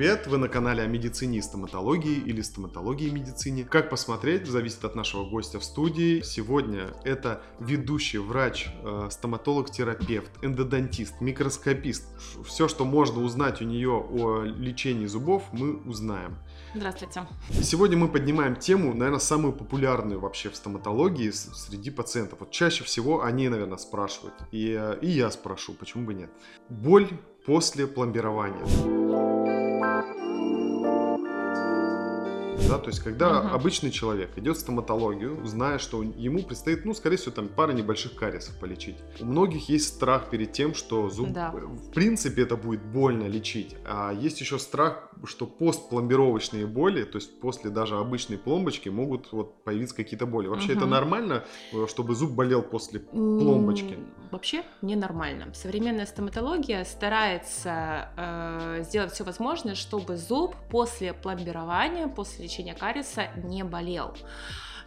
привет! Вы на канале о медицине и стоматологии или стоматологии и медицине. Как посмотреть, зависит от нашего гостя в студии. Сегодня это ведущий врач, э, стоматолог-терапевт, эндодонтист, микроскопист. Все, что можно узнать у нее о лечении зубов, мы узнаем. Здравствуйте. Сегодня мы поднимаем тему, наверное, самую популярную вообще в стоматологии среди пациентов. Вот чаще всего они, наверное, спрашивают. И, э, и я спрошу, почему бы нет. Боль после пломбирования. Да, то есть, когда угу. обычный человек идет в стоматологию, зная, что ему предстоит, ну, скорее всего, там пара небольших кариесов полечить. У многих есть страх перед тем, что зуб, да. в принципе, это будет больно лечить. А есть еще страх, что постпломбировочные боли, то есть после даже обычной пломбочки, могут вот появиться какие-то боли. Вообще угу. это нормально, э, чтобы зуб болел после пломбочки? Вообще ненормально. Современная стоматология старается э, сделать все возможное, чтобы зуб после пломбирования, после лечения кариеса не болел.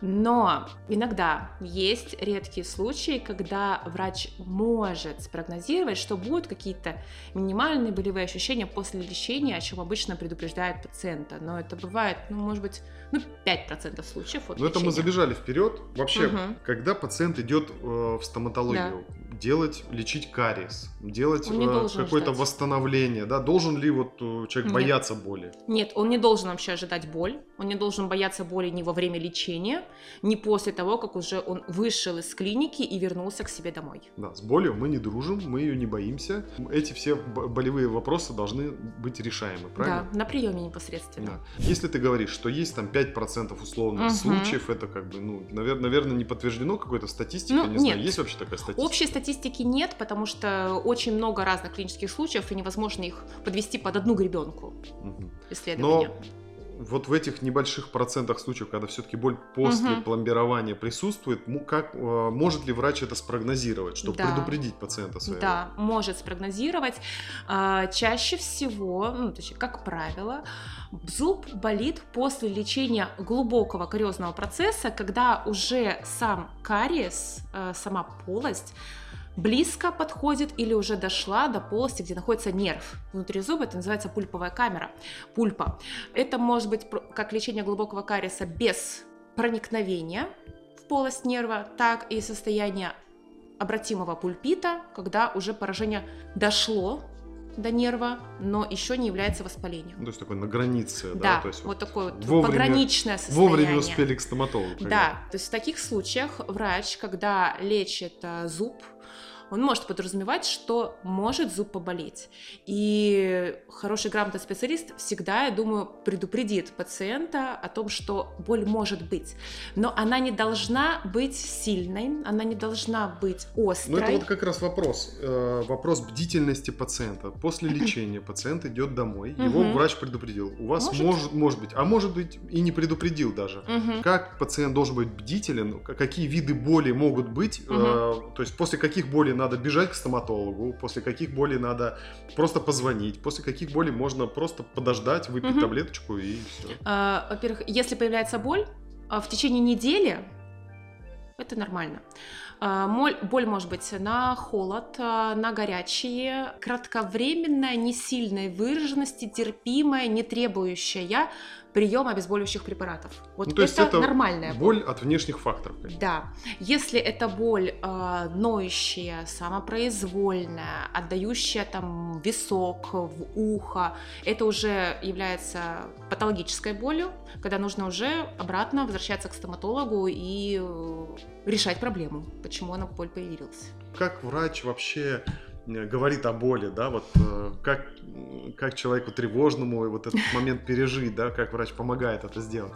Но иногда есть редкие случаи, когда врач может спрогнозировать, что будут какие-то минимальные болевые ощущения после лечения, о чем обычно предупреждает пациента. Но это бывает, ну, может быть, ну, 5% случаев от Но это мы забежали вперед. Вообще, угу. когда пациент идет э, в стоматологию, да делать, лечить кариес, делать э, какое-то восстановление, да, должен ли вот э, человек Нет. бояться боли? Нет, он не должен вообще ожидать боль, он не должен бояться боли ни во время лечения, ни после того, как уже он вышел из клиники и вернулся к себе домой. Да, с болью мы не дружим, мы ее не боимся, эти все болевые вопросы должны быть решаемы, правильно? Да, на приеме непосредственно. Да. Если ты говоришь, что есть там 5% условных угу. случаев, это как бы, ну, наверное, наверное не подтверждено какой-то статистикой, ну, не нет. знаю, есть вообще такая статистика? Общей статистики нет, потому что очень много разных клинических случаев, и невозможно их подвести под одну гребенку угу. исследования. Но вот в этих небольших процентах случаев, когда все-таки боль после угу. пломбирования присутствует, как, э, может ли врач это спрогнозировать, чтобы да. предупредить пациента своего? Да, может спрогнозировать. А, чаще всего, ну, точнее, как правило, зуб болит после лечения глубокого кариозного процесса, когда уже сам кариес, э, сама полость близко подходит или уже дошла до полости, где находится нерв. Внутри зуба это называется пульповая камера, пульпа. Это может быть как лечение глубокого кариеса без проникновения в полость нерва, так и состояние обратимого пульпита, когда уже поражение дошло до нерва, но еще не является воспалением. Ну, то есть такой на границе, да? да то есть вот, вот такое вот вовремя, пограничное состояние. Вовремя успели к стоматологу. Да, то есть в таких случаях врач, когда лечит э, зуб, он может подразумевать, что может зуб поболеть. И хороший грамотный специалист всегда, я думаю, предупредит пациента о том, что боль может быть. Но она не должна быть сильной, она не должна быть острой. Ну это вот как раз вопрос. Э, вопрос бдительности пациента. После лечения пациент идет домой, его врач предупредил. У вас может, может, может быть, а может быть и не предупредил даже. Как пациент должен быть бдителен, какие виды боли могут быть, э, то есть после каких болей надо бежать к стоматологу, после каких болей надо просто позвонить, после каких болей можно просто подождать, выпить угу. таблеточку и все. А, во-первых, если появляется боль а, в течение недели, это нормально. А, боль может быть на холод, а, на горячие, кратковременная, не сильной выраженности, терпимая, не требующая приема обезболивающих препаратов. Вот ну, то это, это нормальная боль. боль от внешних факторов. Конечно. Да. Если это боль э, ноющая, самопроизвольная, отдающая там висок, в ухо, это уже является патологической болью, когда нужно уже обратно возвращаться к стоматологу и э, решать проблему, почему она боль появилась. Как врач вообще говорит о боли, да, вот э, как, как человеку тревожному вот этот момент пережить, да, как врач помогает это сделать?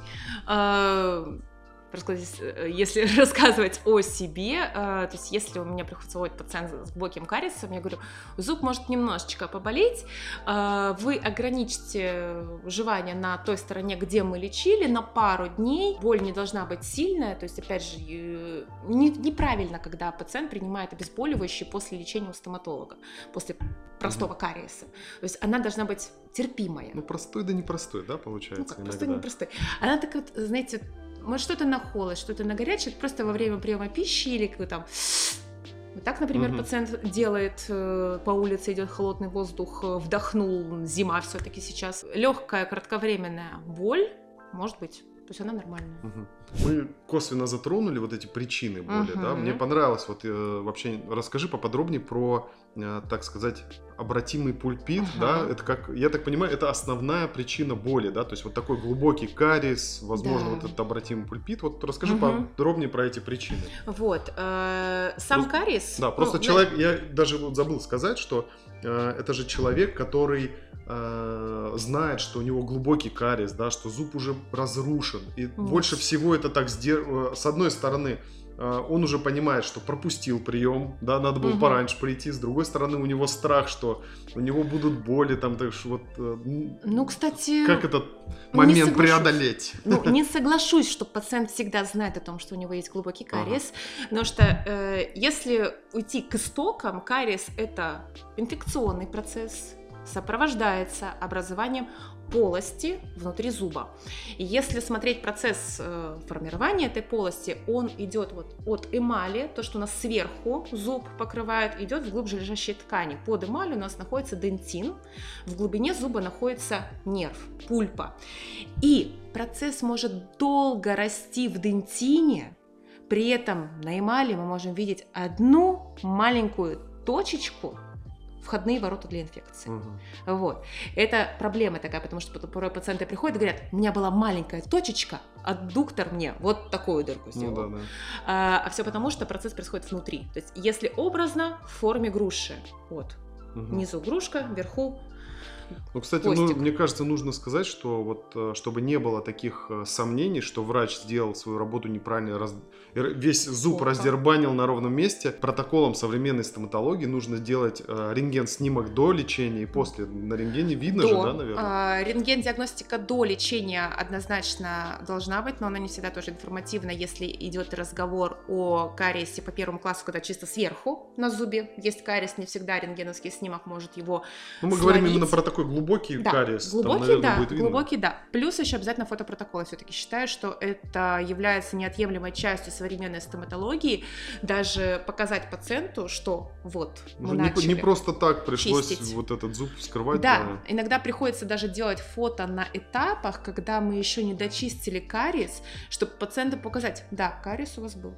Э, если рассказывать о себе, э, то есть если у меня приходит пациент с глубоким кариесом, я говорю, зуб может немножечко поболеть, э, вы ограничите жевание на той стороне, где мы лечили, на пару дней, боль не должна быть сильная, то есть, опять же, не, неправильно, когда пациент принимает обезболивающие после лечения у стоматолога, после простого mm кариеса. То есть она должна быть терпимая. Ну, простой да непростой, да, получается? Ну, как, простой, непростой. Она так вот, знаете, может что-то на холод, что-то на горячее, просто во время приема пищи или как там Вот так, например, угу. пациент делает э, по улице, идет холодный воздух, э, вдохнул, зима все-таки сейчас. Легкая кратковременная боль, может быть. То есть она нормальная. Угу. Мы косвенно затронули вот эти причины боли, угу. да. Мне понравилось. Вот э, вообще расскажи поподробнее про, так сказать, обратимый пульпит, угу. да. Это как, я так понимаю, это основная причина боли, да. То есть вот такой глубокий кариес, возможно, да. вот этот обратимый пульпит. Вот расскажи угу. подробнее про эти причины. Вот э, сам просто, кариес. Да, просто ну, человек, да. я даже вот забыл сказать, что э, это же человек, который э, знает, что у него глубокий кариес, да, что зуб уже разрушен. И yes. больше всего это так. Э, с одной стороны, он уже понимает, что пропустил прием, да, надо было угу. пораньше прийти. С другой стороны, у него страх, что у него будут боли, там, так что вот. Э, ну, кстати. Как этот момент преодолеть? Ну, не соглашусь, что пациент всегда знает о том, что у него есть глубокий кариес, ага. потому что э, если уйти к истокам, кариес это инфекционный процесс сопровождается образованием полости внутри зуба. И если смотреть процесс э, формирования этой полости, он идет вот от эмали, то, что у нас сверху зуб покрывает, идет в глубже лежащие ткани. Под эмалью у нас находится дентин, в глубине зуба находится нерв, пульпа. И процесс может долго расти в дентине, при этом на эмали мы можем видеть одну маленькую точечку, входные ворота для инфекции. Угу. Вот. Это проблема такая, потому что порой пациенты приходят и говорят, у меня была маленькая точечка, а доктор мне вот такую дырку сделал. Ну, да, да. А, а все потому, что процесс происходит внутри. То есть, если образно, в форме груши. Вот. Угу. Внизу грушка, вверху ну, кстати, ну, мне кажется, нужно сказать, что вот э, чтобы не было таких э, сомнений, что врач сделал свою работу неправильно, раз... весь зуб Плохо. раздербанил на ровном месте, протоколом современной стоматологии нужно делать э, рентген-снимок до лечения и после. На рентгене видно до. же, да, наверное? А, рентген-диагностика до лечения однозначно должна быть, но она не всегда тоже информативна, если идет разговор о кариесе по первому классу, когда чисто сверху на зубе есть кариес, не всегда рентгеновский снимок может его ну, Мы словить. говорим именно про такой глубокий да, кариес. Глубокий, там, наверное, да, будет видно. глубокий, да. Плюс еще обязательно фотопротокол. Я все-таки считаю, что это является неотъемлемой частью современной стоматологии. Даже показать пациенту, что вот мы не, начали не просто так пришлось чистить. вот этот зуб вскрывать. Да, да, иногда приходится даже делать фото на этапах, когда мы еще не дочистили кариес, чтобы пациенту показать, да, кариес у вас был.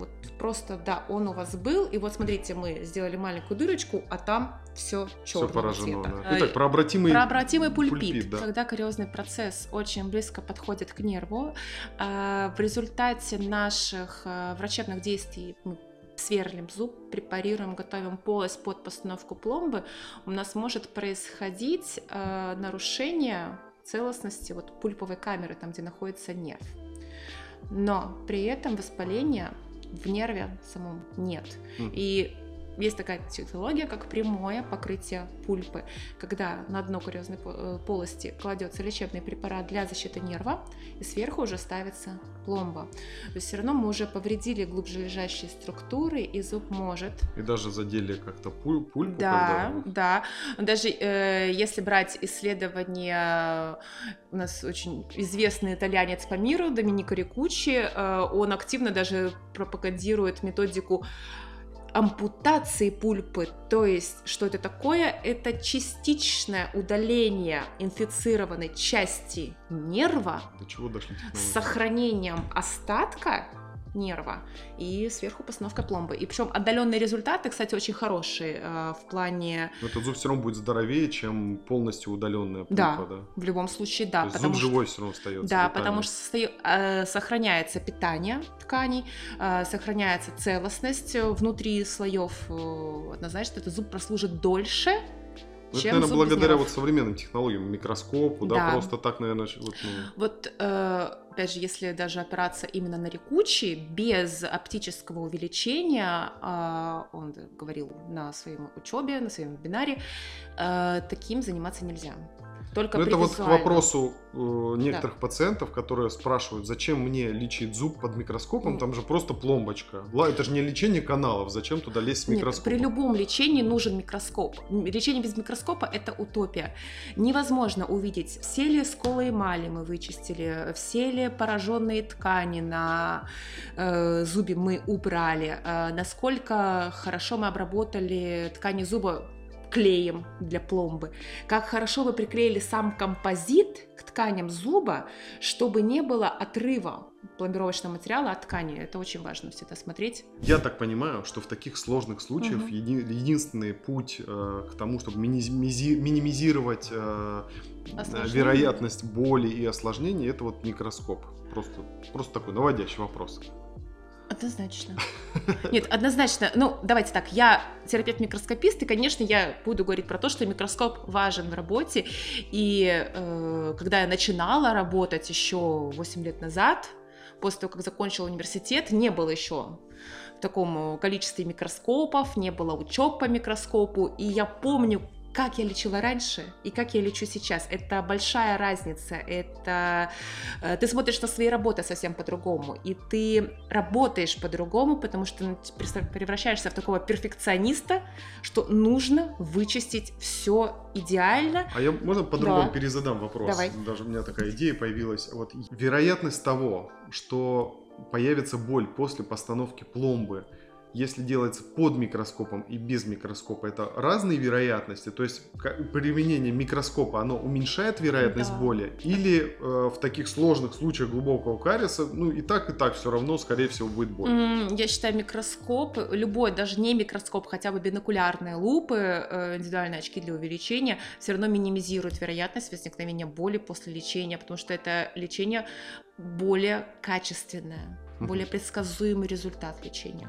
Вот просто, да, он у вас был, и вот смотрите, мы сделали маленькую дырочку, а там все черного все поражено, цвета. Да. Итак, про обратимый, про обратимый пульпит, пульпит да. когда кариозный процесс очень близко подходит к нерву. А, в результате наших а, врачебных действий мы сверлим зуб, препарируем, готовим полость под постановку пломбы, у нас может происходить э, нарушение целостности вот пульповой камеры, там, где находится нерв. Но при этом воспаление в нерве самом нет. Mm. И есть такая технология, как прямое покрытие пульпы, когда на дно кариозной э, полости кладется лечебный препарат для защиты нерва, и сверху уже ставится пломба. То есть все равно мы уже повредили глубже лежащие структуры, и зуб может... И даже задели как-то пуль, пульпу? Да, когда... да. Даже э, если брать исследования, у нас очень известный итальянец по миру, Доминико Рикучи, э, он активно даже пропагандирует методику ампутации пульпы, то есть что это такое? Это частичное удаление инфицированной части нерва До чего с сохранением остатка нерва и сверху постановка пломбы. И причем отдаленные результаты, кстати, очень хорошие э, в плане... Но этот зуб все равно будет здоровее, чем полностью удаленная пульпа, да? Да, в любом случае, да. То потому зуб что... живой все равно остается. Да, витамин. потому что состо... э, сохраняется питание тканей, э, сохраняется целостность внутри слоев. Э, однозначно, этот зуб прослужит дольше, ну, чем, это, наверное, благодаря вот современным технологиям, микроскопу, да, да просто так, наверное. Вот, ну... вот э, опять же, если даже опираться именно на рекучий, без оптического увеличения, э, он говорил на своем учебе, на своем вебинаре, э, таким заниматься нельзя. Только Но при это вот к вопросу э, некоторых пациентов, которые спрашивают, зачем мне лечить зуб под микроскопом, Ну. там же просто пломбочка. Это же не лечение каналов, зачем туда лезть с Нет, микроскопом? при любом лечении нужен микроскоп. Лечение без микроскопа – это утопия. Невозможно увидеть, все ли сколы эмали мы вычистили, все ли пораженные ткани на э, зубе мы убрали, э, насколько хорошо мы обработали ткани зуба клеем для пломбы, как хорошо вы приклеили сам композит к тканям зуба, чтобы не было отрыва пломбировочного материала от ткани. Это очень важно всегда смотреть. Я так понимаю, что в таких сложных случаях Мгм. еди- единственный путь э, к тому, чтобы минимизи- минимизировать э, вероятность боли и осложнений, это вот микроскоп. Просто, просто такой наводящий вопрос. Однозначно. Нет, однозначно. Ну, давайте так, я терапевт-микроскопист, и, конечно, я буду говорить про то, что микроскоп важен в работе. И э, когда я начинала работать еще 8 лет назад, после того, как закончила университет, не было еще в таком количестве микроскопов, не было учеб по микроскопу, и я помню, как я лечила раньше и как я лечу сейчас. Это большая разница. Это э, ты смотришь на свои работы совсем по-другому, и ты работаешь по-другому, потому что ну, превращаешься в такого перфекциониста, что нужно вычистить все идеально. А я, можно по-другому Да. перезадам вопрос? Давай. Даже у меня такая идея появилась. Вот вероятность того, что появится боль после постановки пломбы, если делается под микроскопом и без микроскопа, это разные вероятности. То есть применение микроскопа, оно уменьшает вероятность Да. боли? Или э, в таких сложных случаях глубокого кариеса, ну и так, и так все равно, скорее всего, будет боль? М, Я считаю, микроскоп, любой, даже не микроскоп, хотя бы бинокулярные лупы, э, индивидуальные очки для увеличения, все равно минимизируют вероятность возникновения боли после лечения, потому что это лечение более качественное, более предсказуемый результат лечения.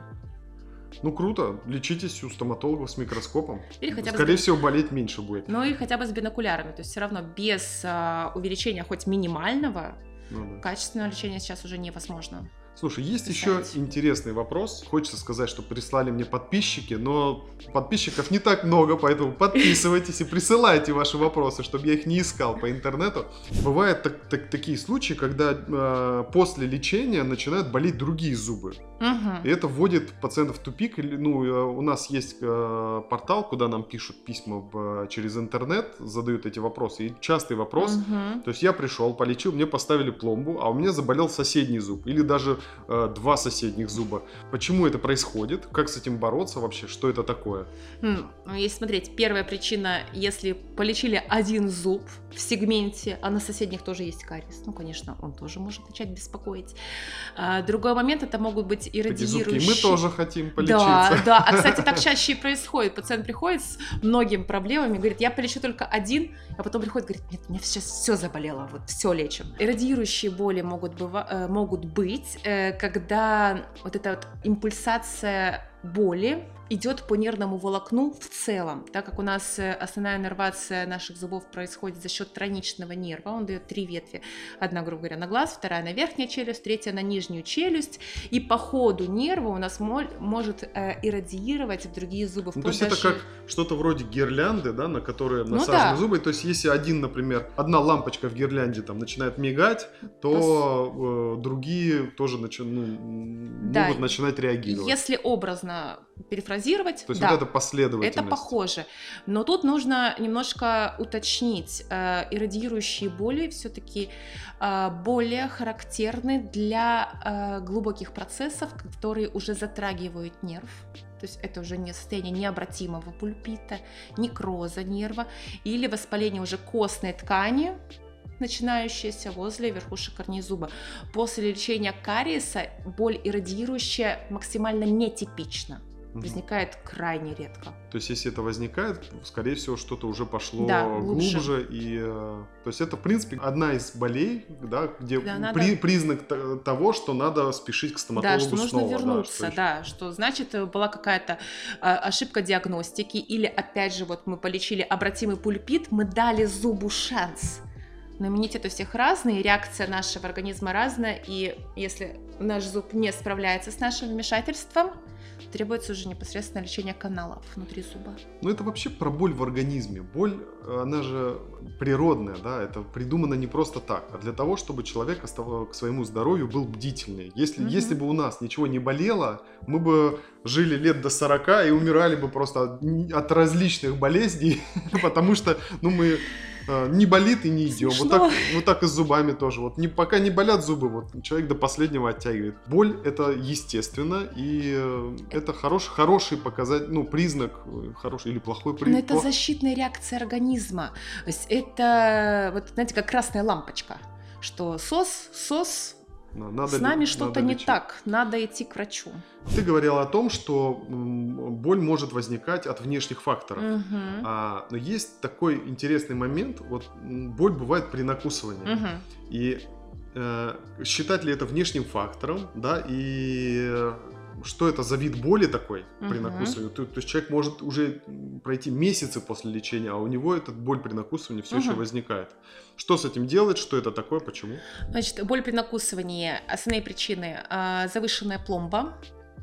Ну круто, лечитесь у стоматологов с микроскопом. Или хотя бы Скорее с- всего, болеть меньше будет. Ну и хотя бы с бинокулярами, то есть все равно без а, увеличения хоть минимального Ну да. качественного лечения сейчас уже невозможно. Слушай, есть еще интересный вопрос. Хочется сказать, что прислали мне подписчики, но подписчиков не так много, поэтому подписывайтесь и присылайте ваши вопросы, чтобы я их не искал по интернету. Бывают так- так- такие случаи, когда э, после лечения начинают болеть другие зубы. Мгм. И это вводит пациентов в тупик. Ну, э, у нас есть э, портал, куда нам пишут письма в- через интернет, задают эти вопросы. И частый вопрос, Мгм. то есть я пришел, полечил, мне поставили пломбу, а у меня заболел соседний зуб или даже э, два соседних зуба. Почему это происходит? Как с этим бороться вообще? Что это такое? М, Ну, если смотреть, первая причина, если полечили один зуб в сегменте, а на соседних тоже есть кариес, ну, конечно, он тоже может начать беспокоить. А, другой момент, это могут быть и Такие зубки, и радиирующие... мы тоже хотим полечиться. Да, да. А, кстати, так чаще и происходит. Пациент приходит с многими проблемами, говорит, я полечу только один, а потом приходит, говорит, нет, мне сейчас все заболело, вот все лечим. И радиирующие боли могут, быва- э, могут быть, э, когда вот эта вот импульсация боли идет по нервному волокну в целом, так как у нас э, основная нервация наших зубов происходит за счет тройничного нерва, он дает три ветви, одна, грубо говоря, на глаз, вторая на верхнюю челюсть, третья на нижнюю челюсть, и по ходу нерва у нас может э, иррадиировать в другие зубы. Ну, то есть это даже- как что-то вроде гирлянды, да, на которые Ну насажены да. зубы. То есть если один, например, одна лампочка в гирлянде там начинает мигать, то э, другие тоже начи- ну, Да. могут начинать реагировать. Если образно перефразировать, То есть да, вот это последовательность. это похоже. Но тут нужно немножко уточнить. Э, иррадиирующие боли все-таки более характерны для э, глубоких процессов, которые уже затрагивают нерв. То есть это уже не состояние необратимого пульпита, некроза нерва или воспаление уже костной ткани, начинающееся возле верхушек корней зуба. После лечения кариеса боль иррадиирующая максимально нетипична. Мгм. Возникает крайне редко. То есть, если это возникает, скорее всего, что-то уже пошло Да, глубже. глубже. и, э, то есть, это, в принципе, одна из болей, да, где Да, при- надо- признак т- того, что надо спешить к стоматологу Да, что нужно снова. да, вернуться, что да, что значит э, была какая-то э, ошибка диагностики, или опять же вот мы полечили обратимый пульпит, мы дали зубу шанс. Но иммунитет у всех разный, реакция нашего организма разная, и если наш зуб не справляется с нашим вмешательством, требуется уже непосредственно лечение каналов внутри зуба. Ну, это вообще про боль в организме. Боль, она же природная, да, это придумано не просто так, а для того, чтобы человек к своему здоровью был бдительный. Если, угу. если бы у нас ничего не болело, мы бы жили лет до 40 и умирали бы просто от, от различных болезней, потому что, ну, мы не болит и не идем. Вот так, вот так и с зубами тоже. Вот не, пока не болят зубы, вот человек до последнего оттягивает. Боль это естественно, и э, это хороший, хороший показатель, ну, признак, э, хороший или плохой признак. Но это защитная реакция организма. То есть это, вот знаете, как красная лампочка, что СОС, СОС надо, С нами что-то не так, надо идти к врачу. Ты говорила о том, что боль может возникать от внешних факторов. Угу. А, но есть такой интересный момент, вот боль бывает при накусывании. Угу. И э, считать ли это внешним фактором, да, и что это за вид боли такой при uh накусывании. То, то есть человек может уже пройти месяцы после лечения, а у него эта боль при накусывании все uh еще возникает. Что с этим делать? Что это такое? Почему? Значит, боль при накусывании. Основные причины. А, завышенная пломба,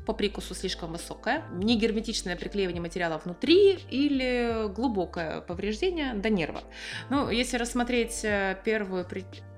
по прикусу слишком высокая, негерметичное приклеивание материала внутри или глубокое повреждение до нерва. Ну, если рассмотреть э, первую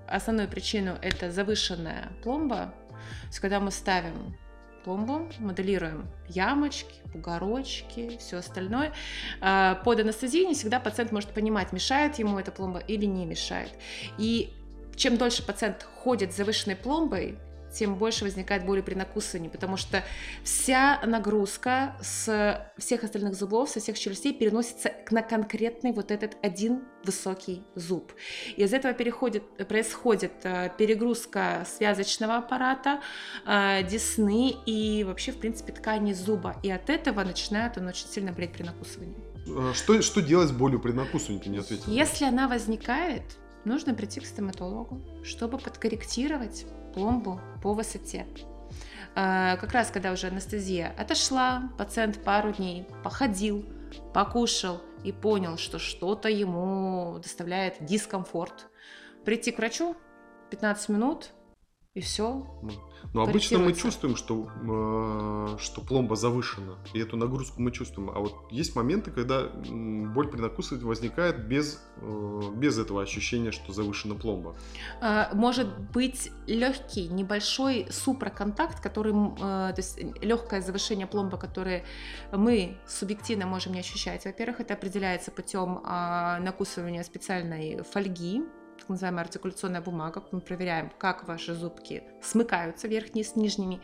основную причину, это завышенная пломба. То есть, когда мы ставим пломбу, моделируем ямочки, бугорочки, все остальное. А, под анестезией не всегда пациент может понимать, мешает ему эта пломба или не мешает. И чем дольше пациент ходит с завышенной пломбой, тем больше возникает боли при накусывании, потому что вся нагрузка с всех остальных зубов, со всех челюстей переносится на конкретный вот этот один высокий зуб. И из этого переходит, происходит э, перегрузка связочного аппарата, э, десны и вообще, в принципе, ткани зуба. И от этого начинает он очень сильно болеть при накусывании. А что, что делать с болью при накусывании, ты не ответила? Если она возникает, нужно прийти к стоматологу, чтобы подкорректировать пломбу по высоте. А, как раз когда уже анестезия отошла, пациент пару дней походил, покушал и понял, что что-то ему доставляет дискомфорт. Прийти к врачу 15 минут, и все. Но обычно мы чувствуем, что, э, что пломба завышена, и эту нагрузку мы чувствуем. А вот есть моменты, когда боль при накусывании возникает без, э, без этого ощущения, что завышена пломба. А, может быть легкий, небольшой супроконтакт, который, э, то есть легкое завышение пломбы, которое мы субъективно можем не ощущать. Во-первых, это определяется путем а, накусывания специальной фольги, так называемая артикуляционная бумага. Мы проверяем, как ваши зубки смыкаются верхние с нижними.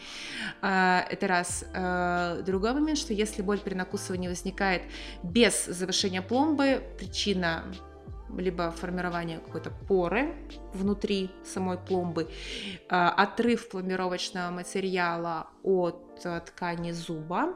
А, это раз. А, другой момент, что если боль при накусывании возникает без завышения пломбы, причина либо формирование какой-то поры внутри самой пломбы, а, отрыв пломбировочного материала от ткани зуба,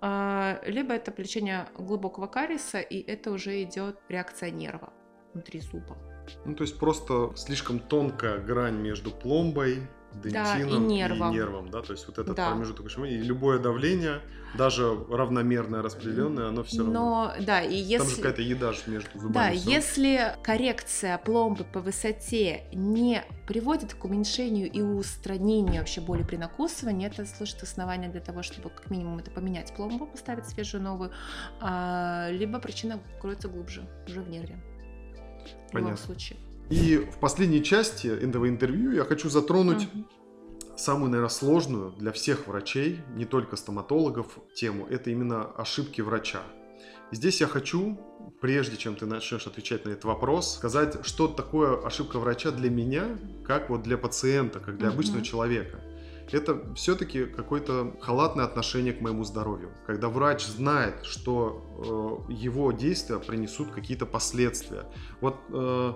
либо это лечение глубокого кариеса, и это уже идет реакция нерва внутри зуба. Ну, то есть просто слишком тонкая грань между пломбой, дентином да, и, нервом. и нервом, да, то есть вот этот да. промежуток и любое давление, даже равномерное распределенное, оно все равно. Но да, и если там же какая-то еда между зубами. Да, все. если коррекция пломбы по высоте не приводит к уменьшению и устранению вообще боли при накусывании, это служит основанием для того, чтобы как минимум это поменять пломбу, поставить свежую новую, а, либо причина кроется глубже, уже в нерве. Понятно. случае. И в последней части этого интервью я хочу затронуть угу. самую, наверное, сложную для всех врачей, не только стоматологов, тему. Это именно ошибки врача. И здесь я хочу, прежде чем ты начнешь отвечать на этот вопрос, сказать, что такое ошибка врача для меня, как вот для пациента, как для угу. обычного человека это все-таки какое-то халатное отношение к моему здоровью. Когда врач знает, что э, его действия принесут какие-то последствия. Вот э,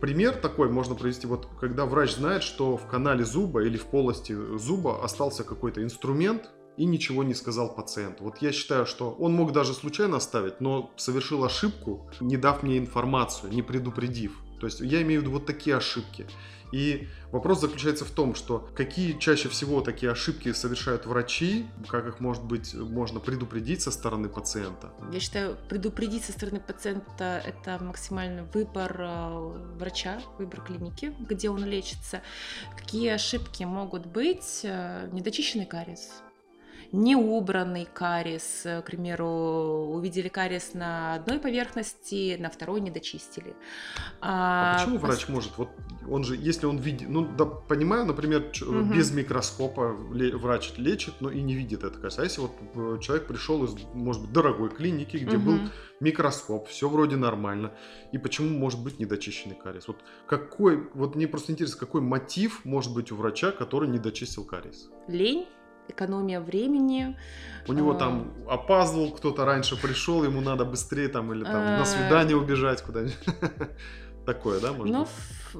пример такой можно привести, вот когда врач знает, что в канале зуба или в полости зуба остался какой-то инструмент, и ничего не сказал пациенту. Вот я считаю, что он мог даже случайно оставить, но совершил ошибку, не дав мне информацию, не предупредив. То есть я имею в виду вот такие ошибки. И вопрос заключается в том, что какие чаще всего такие ошибки совершают врачи, как их, может быть, можно предупредить со стороны пациента? Я считаю, предупредить со стороны пациента – это максимальный выбор э, врача, выбор клиники, где он лечится. Какие ошибки могут быть? Э, недочищенный кариес, неубранный кариес, к примеру, увидели кариес на одной поверхности, на второй не дочистили. А, а почему врач может? Вот он же, если он видит, ну да, понимаю, например, угу. без микроскопа врач лечит, но и не видит это. А если вот э, человек пришел из, может быть, дорогой клиники, где угу. был микроскоп, все вроде нормально, и почему может быть недочищенный кариес? Вот какой, вот мне просто интересно, какой мотив может быть у врача, который не дочистил кариес? Лень экономия времени. У него а... там опаздывал, кто-то раньше пришел, ему надо быстрее там или там а... на свидание убежать куда-нибудь. Такое, да, может Ну,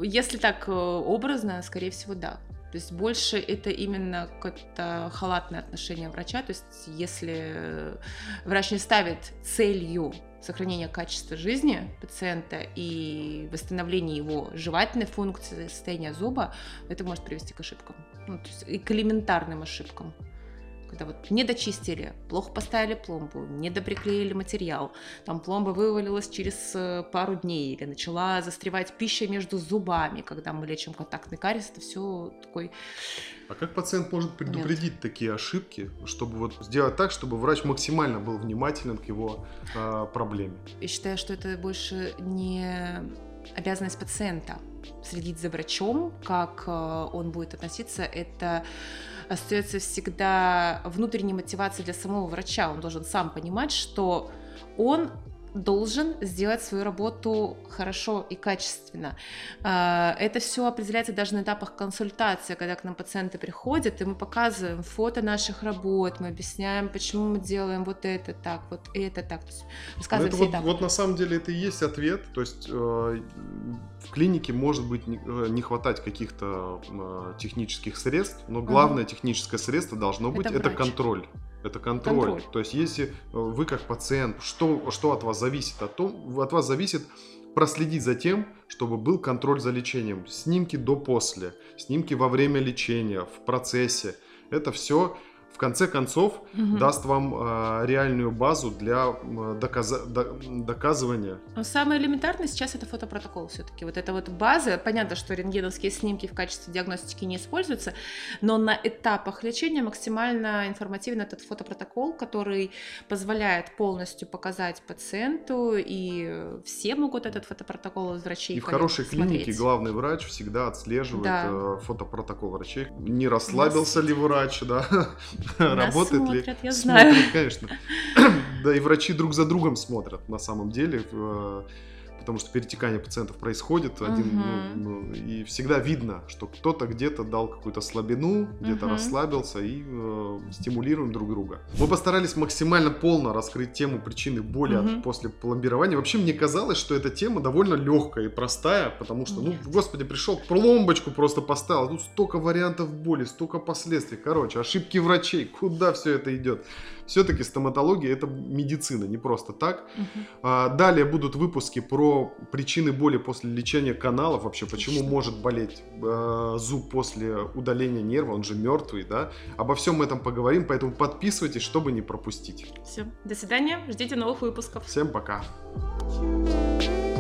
если так э, образно, скорее всего, да. То есть больше это именно какое-то халатное отношение врача. То есть если врач не ставит целью сохранения качества жизни пациента и восстановления его жевательной функции, состояния зуба, это может привести к ошибкам. Ну, то есть и к элементарным ошибкам когда вот не дочистили, плохо поставили пломбу, не доприклеили материал, там пломба вывалилась через э, пару дней или начала застревать пища между зубами, когда мы лечим контактный кариес, это все такой... А как пациент может предупредить момент. такие ошибки, чтобы вот сделать так, чтобы врач максимально был внимателен к его э, проблеме? Я считаю, что это больше не обязанность пациента следить за врачом, как э, он будет относиться, это остается всегда внутренней мотивацией для самого врача. Он должен сам понимать, что он должен сделать свою работу хорошо и качественно. А, это все определяется даже на этапах консультации, когда к нам пациенты приходят, и мы показываем фото наших работ, мы объясняем, почему мы делаем вот это так, вот это так. рассказываем это все вот, этапы. вот на самом деле это и есть ответ. То есть э, в клинике может быть не, э, хватать каких-то э, технических средств, но главное угу. техническое средство должно быть это, это контроль. Это контроль. контроль. То есть, если э, вы как пациент, что, что от вас зависит? От, том, от вас зависит проследить за тем, чтобы был контроль за лечением. Снимки до-после, снимки во время лечения, в процессе. Это все в конце концов угу. даст вам э, реальную базу для э, доказа- до- доказывания. Но самое элементарное сейчас это фотопротокол все-таки. Вот это вот база. Понятно, что рентгеновские снимки в качестве диагностики не используются, но на этапах лечения максимально информативен этот фотопротокол, который позволяет полностью показать пациенту, и все могут этот фотопротокол врачей И в хорошей смотреть. клинике главный врач всегда отслеживает да. Э, фотопротокол врачей. Не расслабился Нас... ли врач, да? Работает смотрят, ли? Я знаю. Смотрят, конечно. Да и врачи друг за другом смотрят на самом деле потому что перетекание пациентов происходит один, угу. ну, ну, и всегда видно, что кто-то где-то дал какую-то слабину, где-то угу. расслабился и э, стимулируем друг друга. Мы постарались максимально полно раскрыть тему причины боли угу. от, после пломбирования. Вообще мне казалось, что эта тема довольно легкая и простая, потому что, Нет. ну, господи, пришел пломбочку просто поставил, тут столько вариантов боли, столько последствий, короче, ошибки врачей, куда все это идет? Все-таки стоматология это медицина, не просто так. Угу. А, далее будут выпуски про причины боли после лечения каналов, вообще почему Отлично. может болеть э, зуб после удаления нерва, он же мертвый, да. Обо всем этом поговорим, поэтому подписывайтесь, чтобы не пропустить. Все, до свидания, ждите новых выпусков. Всем пока. Thank you